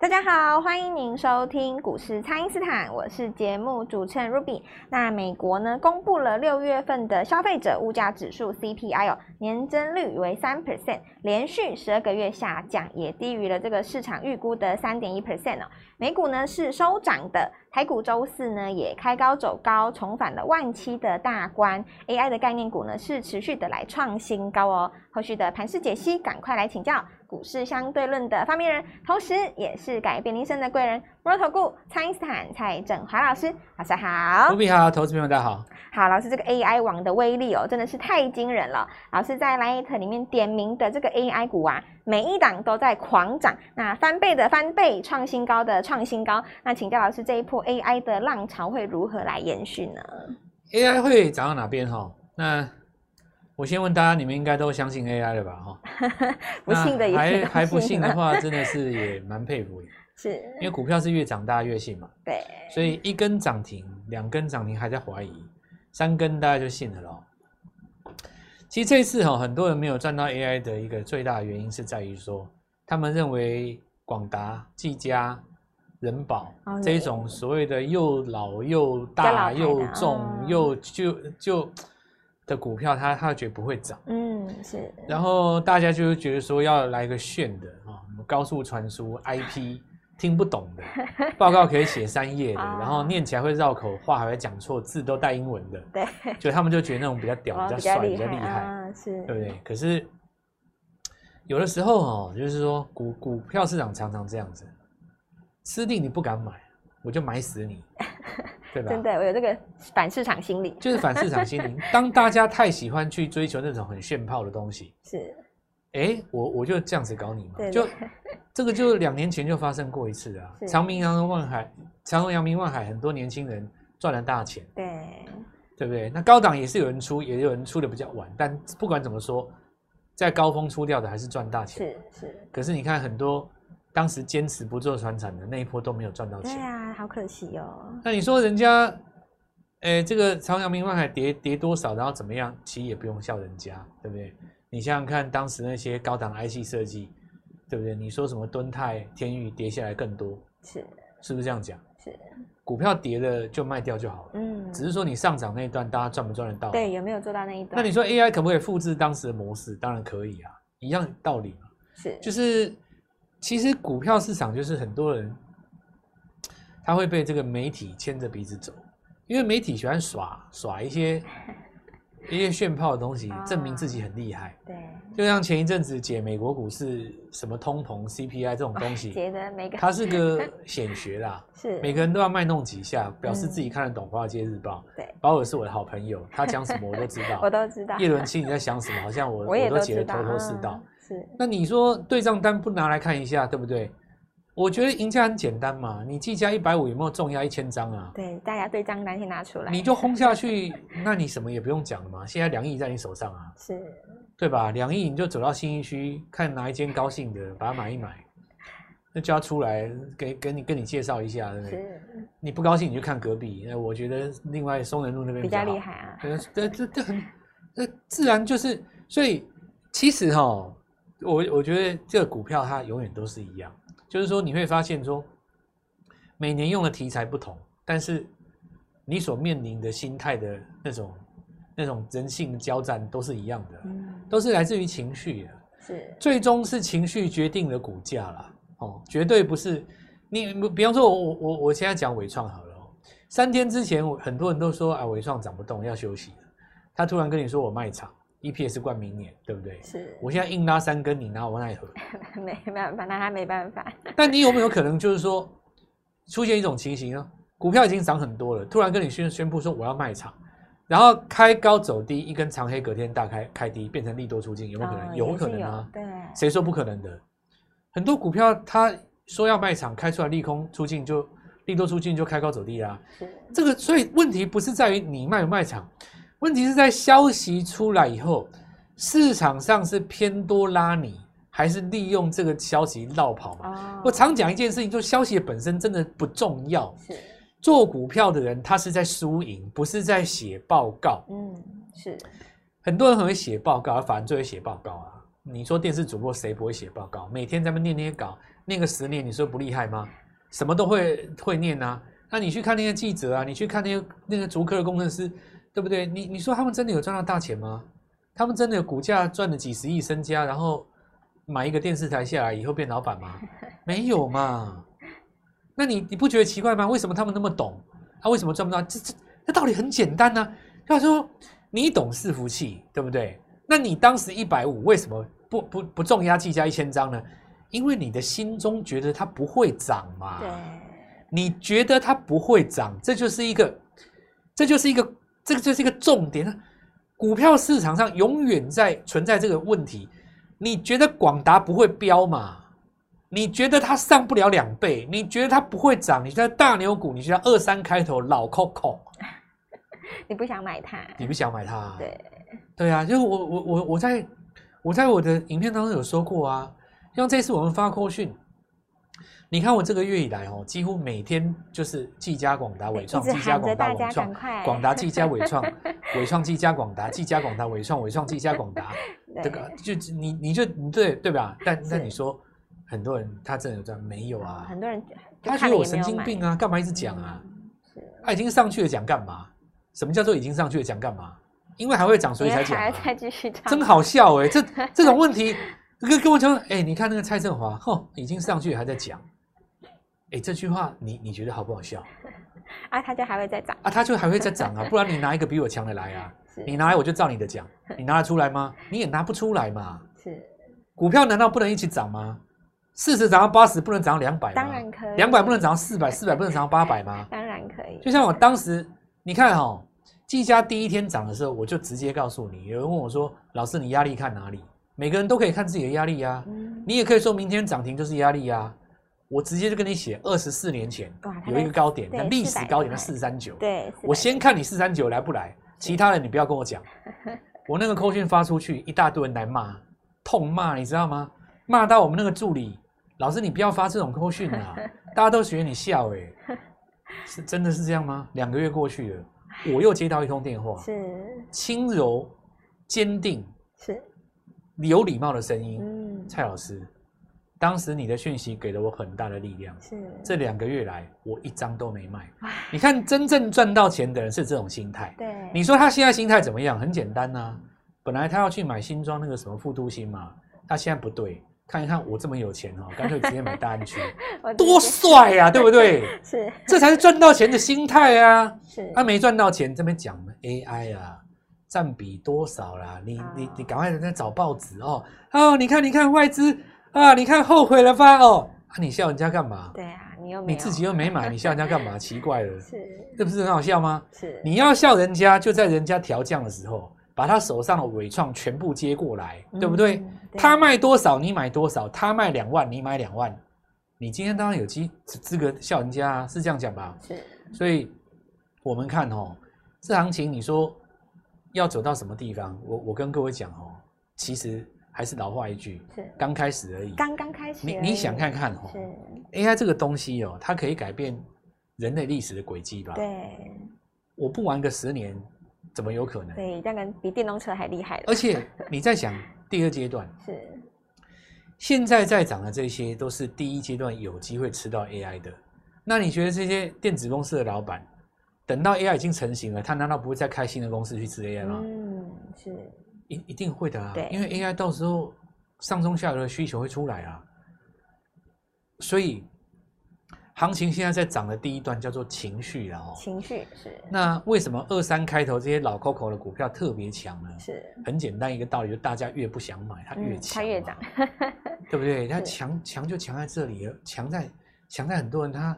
大家好，欢迎您收听股市蔡因斯坦，我是节目主持人 Ruby。那美国呢，公布了六月份的消费者物价指数 CPI 哦，年增率为三 percent，连续十二个月下降，也低于了这个市场预估的三点一 percent 哦。美股呢是收涨的，台股周四呢也开高走高，重返了万七的大关。AI 的概念股呢是持续的来创新高哦。后续的盘势解析，赶快来请教。股市相对论的发明人，同时也是改变人生的贵人——摩尔投顾蔡因斯坦蔡振华老师，老师好。卢比好，投资朋友大家好。好，老师，这个 AI 王的威力哦，真的是太惊人了。老师在 Light 里面点名的这个 AI 股啊，每一档都在狂涨，那翻倍的翻倍，创新高的创新高。那请教老师，这一波 AI 的浪潮会如何来延续呢？AI 会涨到哪边哈？那我先问大家，你们应该都相信 AI 了吧？哈，不信的也还还不信的话，真的是也蛮佩服的。是，因为股票是越涨大家越信嘛。对。所以一根涨停，两根涨停还在怀疑，三根大家就信了咯。其实这次哈，很多人没有赚到 AI 的一个最大的原因是在于说，他们认为广达、技嘉、人保这种所谓的又老又大又重又就就。的股票，他他觉得不会涨，嗯是，然后大家就觉得说要来个炫的啊，高速传输 IP 听不懂的报告可以写三页的，然后念起来会绕口，话还会讲错，字都带英文的，对，就他们就觉得那种比较屌、比较帅、比较厉害，是，对不对？可是有的时候哦，就是说股股票市场常常这样子，吃定你不敢买，我就买死你。对吧？真的，我有这个反市场心理，就是反市场心理。当大家太喜欢去追求那种很炫炮的东西，是，哎，我我就这样子搞你嘛。就这个，就两年前就发生过一次啊。长明、阳万海，长荣、阳明、万海，很多年轻人赚了大钱，对，对不对？那高档也是有人出，也有人出的比较晚，但不管怎么说，在高峰出掉的还是赚大钱。是是。可是你看很多。当时坚持不做传产的那一波都没有赚到钱，对啊，好可惜哦。那你说人家，哎、欸，这个长阳明万海跌跌多少，然后怎么样？其实也不用笑人家，对不对？你想想看，当时那些高档 IC 设计，对不对？你说什么敦泰、天宇跌下来更多，是是不是这样讲？是，股票跌了就卖掉就好了。嗯，只是说你上涨那一段，大家赚不赚得到？对，有没有做到那一段？那你说 AI 可不可以复制当时的模式？当然可以啊，一样道理嘛。是，就是。其实股票市场就是很多人，他会被这个媒体牵着鼻子走，因为媒体喜欢耍耍一些一些炫炮的东西，证明自己很厉害。对，就像前一阵子解美国股市什么通膨 CPI 这种东西，解的每个它是个显学啦，是每个人都要卖弄几下，表示自己看得懂《华尔街日报》。对，鲍尔是我的好朋友，他讲什么我都知道，我都知道。叶伦清你在想什么？好像我我都解得头头是道。是，那你说对账单不拿来看一下，对不对？我觉得赢家很简单嘛，你计价一百五有没有重压一千张啊？对，大家对账单先拿出来，你就轰下去，那你什么也不用讲了嘛。现在两亿在你手上啊，是，对吧？两亿你就走到新一区，看哪一间高兴的，把它买一买，那叫他出来给给你跟你介绍一下，对不对？是，你不高兴你就看隔壁。那我觉得另外松仁路那边比较厉害啊。对，这这这很，那自然就是，所以其实哈。我我觉得这个股票它永远都是一样，就是说你会发现说，每年用的题材不同，但是你所面临的心态的那种那种人性的交战都是一样的，都是来自于情绪的，是最终是情绪决定了股价啦，哦，绝对不是你比方说我我我我现在讲伟创好了，三天之前很多人都说啊伟创涨不动要休息，他突然跟你说我卖场。EPS 冠明年，对不对？是。我现在硬拉三根，你拿我奈何？没办法，拿他没办法。但你有没有可能，就是说，出现一种情形呢？股票已经涨很多了，突然跟你宣宣布说我要卖场，然后开高走低，一根长黑，隔天大开开低，变成利多出尽，有没有可能？哦、有可能啊。对。谁说不可能的？很多股票它说要卖场，开出来利空出尽，就利多出尽就开高走低啦。是。这个，所以问题不是在于你卖不卖场。问题是在消息出来以后，市场上是偏多拉你，还是利用这个消息绕跑嘛？Oh. 我常讲一件事情，就是消息本身真的不重要。是做股票的人，他是在输赢，不是在写报告。嗯，是。很多人很会写报告，反正就会写报告啊。你说电视主播谁不会写报告？每天在那念那些稿，念个十年，你说不厉害吗？什么都会会念啊。那你去看那些记者啊，你去看那些那个足科的工程师，对不对？你你说他们真的有赚到大钱吗？他们真的有股价赚了几十亿身家，然后买一个电视台下来以后变老板吗？没有嘛。那你你不觉得奇怪吗？为什么他们那么懂？他、啊、为什么赚不到？这这这道理很简单呢、啊。他说你懂伺服器，对不对？那你当时一百五，为什么不不不重压技嘉一千张呢？因为你的心中觉得它不会涨嘛。对。你觉得它不会涨，这就是一个，这就是一个，这个就是一个重点。股票市场上永远在存在这个问题。你觉得广达不会飙嘛？你觉得它上不了两倍？你觉得它不会涨？你觉得大牛股？你觉得二三开头老 Coco？你不想买它？你不想买它？对。对啊，就是我我我我在我在我的影片当中有说过啊，像这次我们发扣讯，你看我这个月以来哦，几乎每天就是技嘉、广达、伟创、技嘉、广达、伟创、广达、技嘉、伟创、伟创、技嘉、广达、技嘉、广达、伟创、伟创、技嘉、广达，这个就你你就你对对吧？但但你说很多人他真的有这样没有啊？很多人他觉得我神经病啊，干嘛一直讲啊？他已经上去了讲干嘛？什么叫做已经上去了讲干嘛？因为还会涨，所以才讲、啊。再继续涨，真好笑哎、欸！这这种问题，跟跟我讲，哎、欸，你看那个蔡振华，吼，已经上去了还在讲，哎、欸，这句话你你觉得好不好笑？啊，它就还会再涨啊，它就还会再涨啊，不然你拿一个比我强的来啊，你拿来我就照你的讲，你拿得出来吗？你也拿不出来嘛。是，股票难道不能一起涨吗？四十涨到八十不能涨到两百吗？当然可以。两百不能涨到四百，四百不能涨到八百吗？当然可以。就像我当时，你看哈。技嘉第一天涨的时候，我就直接告诉你。有人问我说：“老师，你压力看哪里？”每个人都可以看自己的压力呀、啊。嗯、你也可以说明天涨停就是压力呀、啊。我直接就跟你写，二十四年前有一个高点，那历史高点的四三九。对，我先看你四三九来不来，其他人你不要跟我讲。我那个扣讯发出去，一大堆人来骂，痛骂，你知道吗？骂到我们那个助理，老师你不要发这种扣讯啊！大家都学你笑哎、欸，是真的是这样吗？两个月过去了。我又接到一通电话，是轻柔、坚定、是有礼貌的声音。嗯，蔡老师，当时你的讯息给了我很大的力量。是这两个月来，我一张都没卖。你看，真正赚到钱的人是这种心态。对，你说他现在心态怎么样？很简单呐，本来他要去买新庄那个什么副都心嘛，他现在不对。看一看我这么有钱哦，干脆直接买大安区，多帅呀，对不对？是，这才是赚到钱的心态啊。是，他没赚到钱，这边讲 AI 啊，占比多少啦？你你你赶快在找报纸哦。哦，你看你看外资啊，你看后悔了吧？哦，啊，你笑人家干嘛？对啊，你又你自己又没买，你笑人家干嘛？奇怪了，是，这不是很好笑吗？是，你要笑人家，就在人家调降的时候。把他手上的伟创全部接过来，对不对？他卖多少你买多少，他卖两万你买两万，你今天当然有机资格笑人家啊，是这样讲吧？是。所以我们看哦，这行情你说要走到什么地方？我我跟各位讲哦，其实还是老话一句，是刚开始而已。刚刚开始。你你想看看哦，AI 这个东西哦，它可以改变人类历史的轨迹吧？对。我不玩个十年。怎么有可能？对，这个比电动车还厉害了。而且你在想第二阶段 是，现在在涨的这些都是第一阶段有机会吃到 AI 的。那你觉得这些电子公司的老板，等到 AI 已经成型了，他难道不会再开新的公司去吃 AI 吗？嗯，是，一一定会的啊。对，因为 AI 到时候上中下游的需求会出来啊，所以。行情现在在涨的第一段叫做情绪了哦，情绪是。那为什么二三开头这些老 Coco 的股票特别强呢？是，很简单一个道理，就大家越不想买，它越强，它越涨，对不对？它 强强就强在这里了，强在强在很多人他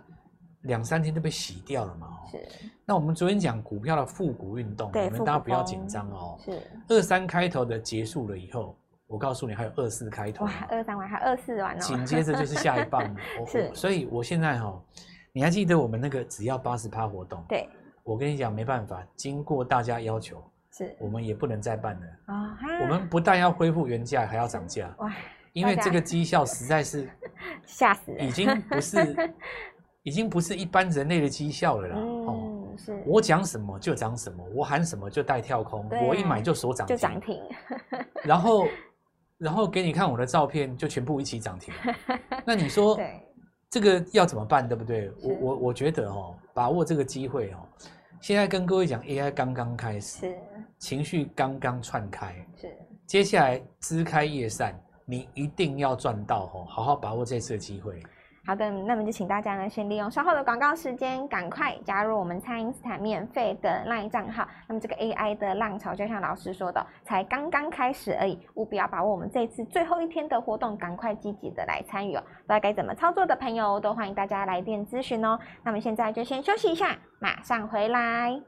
两三天都被洗掉了嘛。是。那我们昨天讲股票的复古运动，你们大家不要紧张哦。是。二三开头的结束了以后。我告诉你，还有二四开头，哇，二三完还二四完哦，紧接着就是下一棒了。是，所以我现在哈、哦，你还记得我们那个只要八十趴活动？对，我跟你讲，没办法，经过大家要求，是我们也不能再办了啊。我们不但要恢复原价，还要涨价哇！因为这个绩效实在是 吓死人，已经不是，已经不是一般人类的绩效了啦。哦，是我讲什么就涨什么，我喊什么就带跳空，我一买就锁涨停，就涨停，然后。然后给你看我的照片，就全部一起涨停。那你说，对，这个要怎么办，对不对？我我我觉得哦，把握这个机会哦。现在跟各位讲，AI 刚刚开始，是情绪刚刚窜开，是接下来枝开叶散，你一定要赚到哦，好好把握这次的机会。好的，那么就请大家呢，先利用稍后的广告时间，赶快加入我们蔡因斯坦免费的 LINE 账号。那么这个 AI 的浪潮，就像老师说的，才刚刚开始而已，务必要把握我们这次最后一天的活动，赶快积极的来参与哦。不知道该怎么操作的朋友，都欢迎大家来电咨询哦。那么现在就先休息一下，马上回来。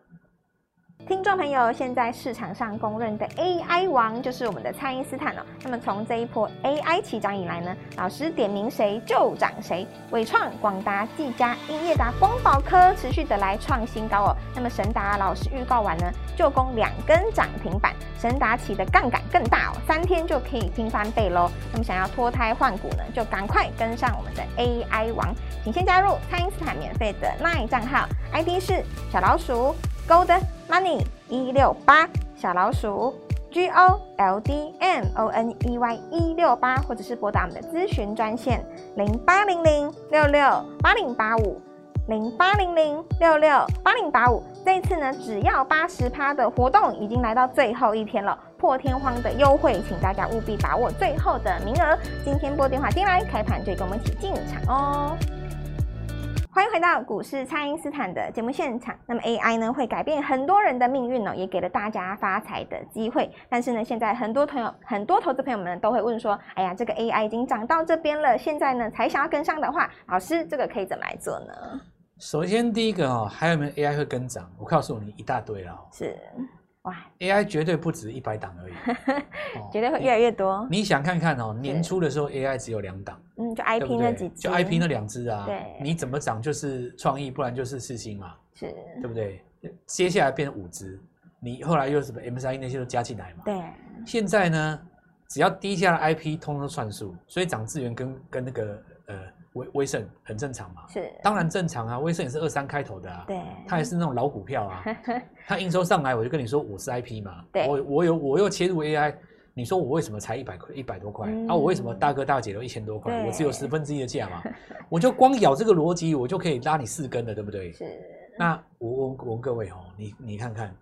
听众朋友，现在市场上公认的 AI 王就是我们的蔡因斯坦哦。那么从这一波 AI 起涨以来呢，老师点名谁就涨谁，伟创、广达、技嘉、英业达、光宝科持续的来创新高哦。那么神达老师预告完呢，就攻两根涨停板，神达起的杠杆更大哦，三天就可以拼翻倍喽。那么想要脱胎换骨呢，就赶快跟上我们的 AI 王，请先加入蔡因斯坦免费的 LINE 账号，ID 是小老鼠。Gold Money 一六八小老鼠 G O L D M O N E Y 一六八，或者是拨打我们的咨询专线零八零零六六八零八五零八零零六六八零八五。这一次呢，只要八十趴的活动已经来到最后一天了，破天荒的优惠，请大家务必把握最后的名额。今天拨电话进来，开盘就跟我们一起进场哦。欢迎回到股市，蔡因斯坦的节目现场。那么 AI 呢，会改变很多人的命运呢，也给了大家发财的机会。但是呢，现在很多朋友、很多投资朋友们都会问说：“哎呀，这个 AI 已经涨到这边了，现在呢才想要跟上的话，老师这个可以怎么来做呢？”首先第一个哦，还有没有 AI 会跟涨？我告诉你一大堆哦。是。哇，AI 绝对不止一百档而已，绝对会越来越多。你想看看哦，年初的时候 AI 只有两档，嗯，就 IP 那几只，就 IP 那两只啊。对，你怎么涨就是创意，不然就是四星嘛，是，对不对？接下来变成五只，你后来又什么 MSI 那些都加进来嘛。对，现在呢，只要低价的 IP 通通算数，所以涨资源跟跟那个呃。威威盛很正常嘛，是当然正常啊。威盛也是二三开头的啊，对，它也是那种老股票啊。它营收上来，我就跟你说我是 IP 嘛，对，我我有我又切入 AI，你说我为什么才一百块一百多块、嗯、啊？我为什么大哥大姐都一千多块，我只有十分之一的价嘛？我就光咬这个逻辑，我就可以拉你四根了，对不对？是。那我问问各位哦，你你看看，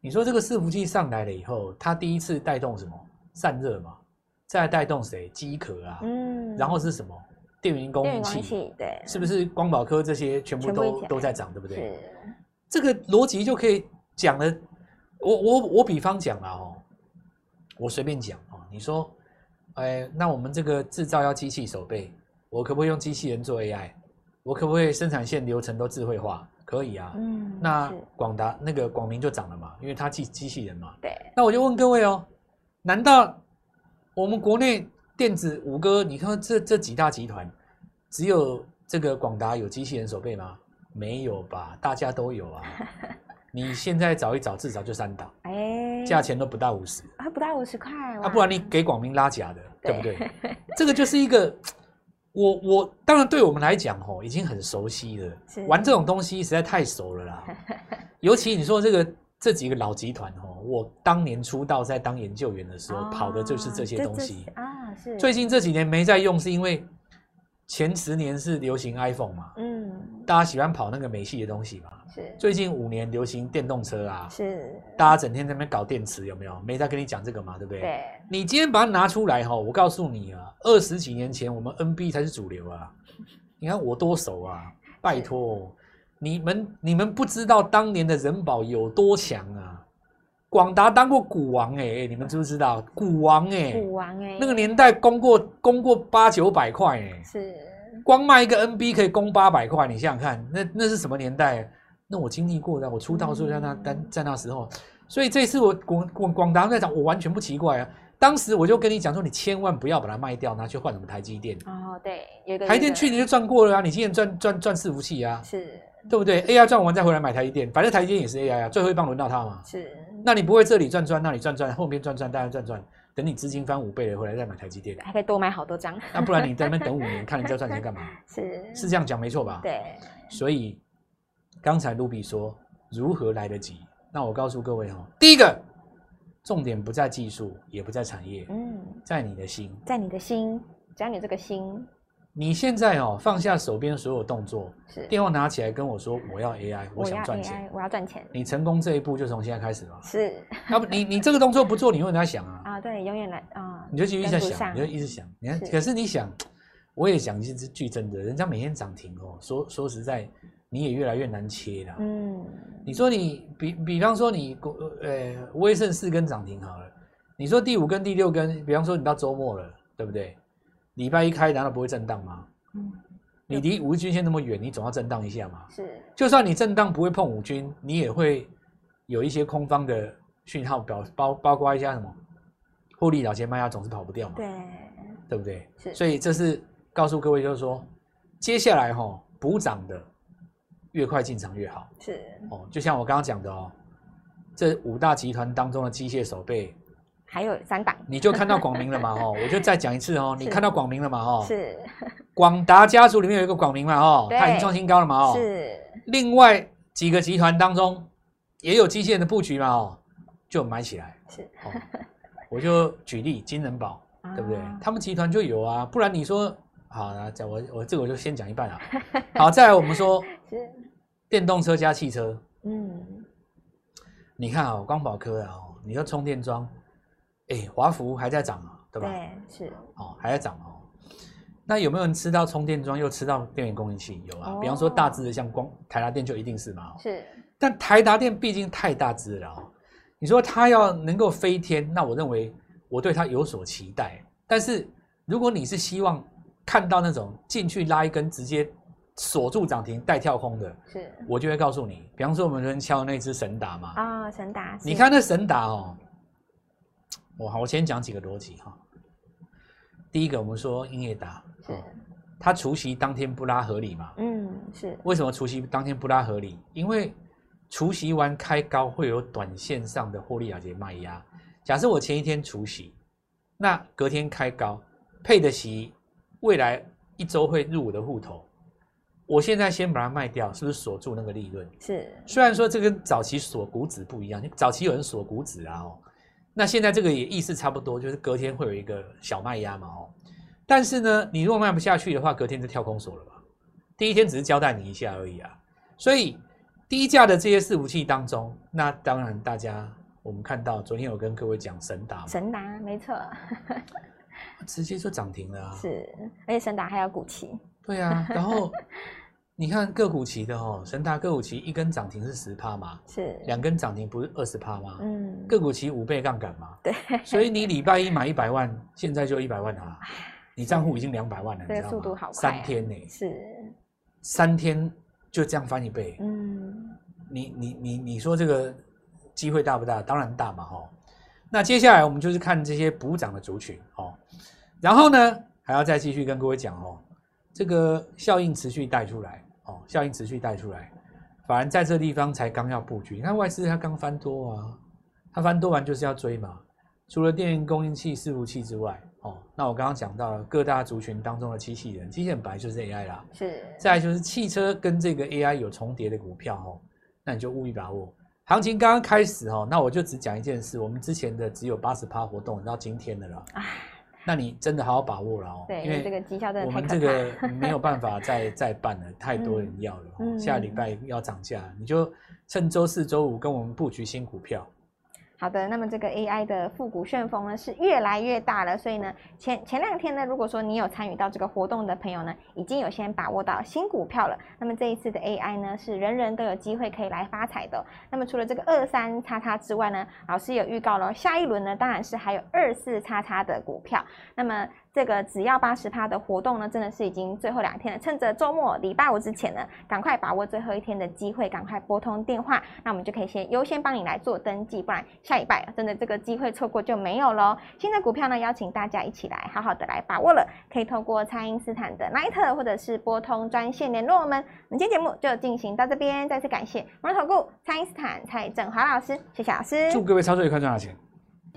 你说这个伺服器上来了以后，它第一次带动什么？散热嘛，再带动谁？机壳啊，嗯，然后是什么？电源供应器，对，是不是光宝科这些全部都都在涨，对不对？是，这个逻辑就可以讲了。我我我比方讲了哦，我随便讲哦。你说，哎，那我们这个制造要机器手背，我可不可以用机器人做 AI？我可不可以生产线流程都智慧化？可以啊。嗯，那广达那个广明就涨了嘛，因为它机机器人嘛。对。那我就问各位哦，难道我们国内？电子五哥，你看这这几大集团，只有这个广达有机器人手背吗？没有吧，大家都有啊。你现在找一找，至少就三档，哎，价钱都不到五十，啊，不到五十块，啊，不然你给广明拉假的，对，对不对？这个就是一个，我我当然对我们来讲哦，已经很熟悉了，玩这种东西实在太熟了啦。尤其你说这个。这几个老集团哦，我当年出道在当研究员的时候，哦、跑的就是这些东西啊。是最近这几年没在用，是因为前十年是流行 iPhone 嘛，嗯，大家喜欢跑那个美系的东西嘛。是最近五年流行电动车啊，是大家整天在那边搞电池，有没有？没在跟你讲这个嘛，对不对？对。你今天把它拿出来哈，我告诉你啊，二十几年前我们 NB 才是主流啊。你看我多熟啊，拜托。你们你们不知道当年的人保有多强啊！广达当过股王哎、欸，你们知不知道股王哎、欸？股王哎、欸，那个年代攻过攻过八九百块哎，是光卖一个 NB 可以攻八百块，你想想看，那那是什么年代？那我经历过的，我出道的时候在那单、嗯、在那时候，所以这次我广广广达在讲，我完全不奇怪啊。当时我就跟你讲说，你千万不要把它卖掉，拿去换什么台积电哦，对，有台积电去年就赚过了啊，你今年赚赚赚伺服器啊，是。对不对？AI 赚完再回来买台积电，反正台积电也是 AI 啊，最后一棒轮到它嘛。是，那你不会这里赚赚，那里赚赚，后面赚赚，大家赚赚，等你资金翻五倍了回来再买台积电，还可以多买好多张。那不然你在那边等五年，看人家赚 钱干嘛？是是这样讲没错吧？对。所以刚才卢比说如何来得及？那我告诉各位哦，第一个重点不在技术，也不在产业，嗯，在你的心，在你的心，只要你这个心。你现在哦，放下手边所有动作，是电话拿起来跟我说，我要 AI，我，想赚钱，我要赚钱。你成功这一步就从现在开始了。是，要不你你这个动作不做，你永远在想啊。啊，对，永远来啊。你就继续在想，你就一直想。你看，可是你想，我也想，这是句真的，人家每天涨停哦。说说实在，你也越来越难切了。嗯。你说你比比方说你呃威盛四根涨停好了，你说第五根、第六根，比方说你到周末了，对不对？礼拜一开难道不会震荡吗？嗯。你离五日均线那么远，你总要震荡一下嘛。是，就算你震荡不会碰五均，你也会有一些空方的讯号表，包包括一下什么获利了结卖压总是跑不掉嘛。对，对不对？是，所以这是告诉各位，就是说接下来哈、哦、补涨的越快进场越好。是哦，就像我刚刚讲的哦，这五大集团当中的机械手背。还有三档，你就看到广明了嘛？哦，我就再讲一次哦，你看到广明了嘛？哦，是广达家族里面有一个广明嘛？哦，它已经创新高了嘛？哦，是。另外几个集团当中也有机械人的布局嘛？哦，就买起来。是。哦，我就举例金人宝，对不对？他们集团就有啊，不然你说好，那这我我这个我就先讲一半啊。好，再来我们说 电动车加汽车。嗯。你看啊，光宝科啊，你说充电桩。哎，华孚还在涨啊，对吧？对，是哦，还在涨哦。那有没有人吃到充电桩又吃到电源供应器？有啊，哦、比方说大支的，像光台达电就一定是嘛。是，但台达电毕竟太大只了哦。你说它要能够飞天，那我认为我对它有所期待。但是如果你是希望看到那种进去拉一根直接锁住涨停带跳空的，是，我就会告诉你，比方说我们昨天敲那支神达嘛。啊、哦，神达。你看那神达哦。我好，我先讲几个逻辑哈。第一个，我们说英业达，是，它除夕当天不拉合理嘛？嗯，是。为什么除夕当天不拉合理？因为除夕完开高会有短线上的获利了结卖压。假设我前一天除夕，那隔天开高配的息，未来一周会入我的户头。我现在先把它卖掉，是不是锁住那个利润？是。虽然说这跟早期锁股指不一样，早期有人锁股指啊哦。那现在这个也意思差不多，就是隔天会有一个小卖压嘛，哦，但是呢，你如果卖不下去的话，隔天就跳空锁了吧？第一天只是交代你一下而已啊。所以低价的这些伺服器当中，那当然大家我们看到昨天有跟各位讲神达，神达没错，直接就涨停了啊。是，而且神达还有股期。对啊，然后。你看个股期的哦，神达个股期一根涨停是十趴嘛，是两根涨停不是二十趴吗？嗯，个股期五倍杠杆嘛，对，所以你礼拜一买一百万，现在就一百万啊，你账户已经两百万了，你知道吗？速度好快，三天呢，是三天就这样翻一倍，嗯，你你你你说这个机会大不大？当然大嘛，哈。那接下来我们就是看这些补涨的族群哦，然后呢还要再继续跟各位讲哦，这个效应持续带出来。哦，效应持续带出来，反而在这地方才刚要布局。你看外资它刚翻多啊，它翻多完就是要追嘛。除了电源供应器、伺服器之外，哦，那我刚刚讲到了各大族群当中的机器人，机器人本来就是 AI 啦。是。再来就是汽车跟这个 AI 有重叠的股票哦，那你就务必把握。行情刚刚开始哦，那我就只讲一件事，我们之前的只有八十趴活动，到今天的了。那你真的好好把握了哦，对，因为这个绩效真的我们这个没有办法再再办了，太多人要了。嗯，下礼拜要涨价，你就趁周四周五跟我们布局新股票。好的，那么这个 AI 的复古旋风呢是越来越大了，所以呢前前两天呢，如果说你有参与到这个活动的朋友呢，已经有先把握到新股票了。那么这一次的 AI 呢是人人都有机会可以来发财的。那么除了这个二三叉叉之外呢，老师有预告了下一轮呢，当然是还有二四叉叉的股票。那么这个只要八十趴的活动呢，真的是已经最后两天了。趁着周末礼拜五之前呢，赶快把握最后一天的机会，赶快拨通电话，那我们就可以先优先帮你来做登记，不然下礼拜真的这个机会错过就没有喽。新的股票呢，邀请大家一起来好好的来把握了，可以透过蔡因斯坦的 Line 或者是拨通专线联络我们。我们今天节目就进行到这边，再次感谢摩投顾蔡因斯坦蔡振华老师，谢谢老师，祝各位操作愉快，赚大钱。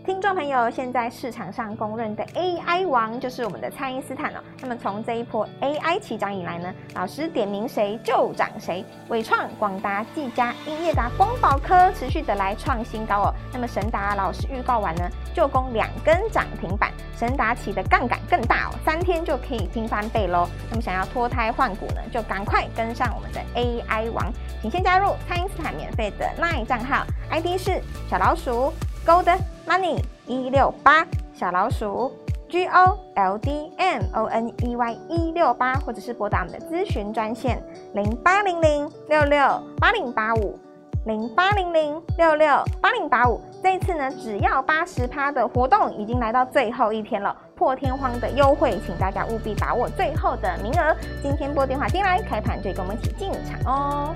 听众朋友，现在市场上公认的 AI 王就是我们的蔡因斯坦哦。那么从这一波 AI 起涨以来呢，老师点名谁就涨谁，伟创、广达、技嘉、英业达、光宝科持续的来创新高哦。那么神达老师预告完呢，就攻两根涨停板，神达起的杠杆更大哦，三天就可以拼翻倍喽。那么想要脱胎换骨呢，就赶快跟上我们的 AI 王，请先加入蔡因斯坦免费的 LINE 账号，ID 是小老鼠。Gold Money 一六八小老鼠 G O L D M O N E Y 一六八，或者是拨打我们的咨询专线零八零零六六八零八五零八零零六六八零八五。这一次呢，只要八十趴的活动已经来到最后一天了，破天荒的优惠，请大家务必把握最后的名额。今天拨电话进来，开盘就跟我们一起进场哦。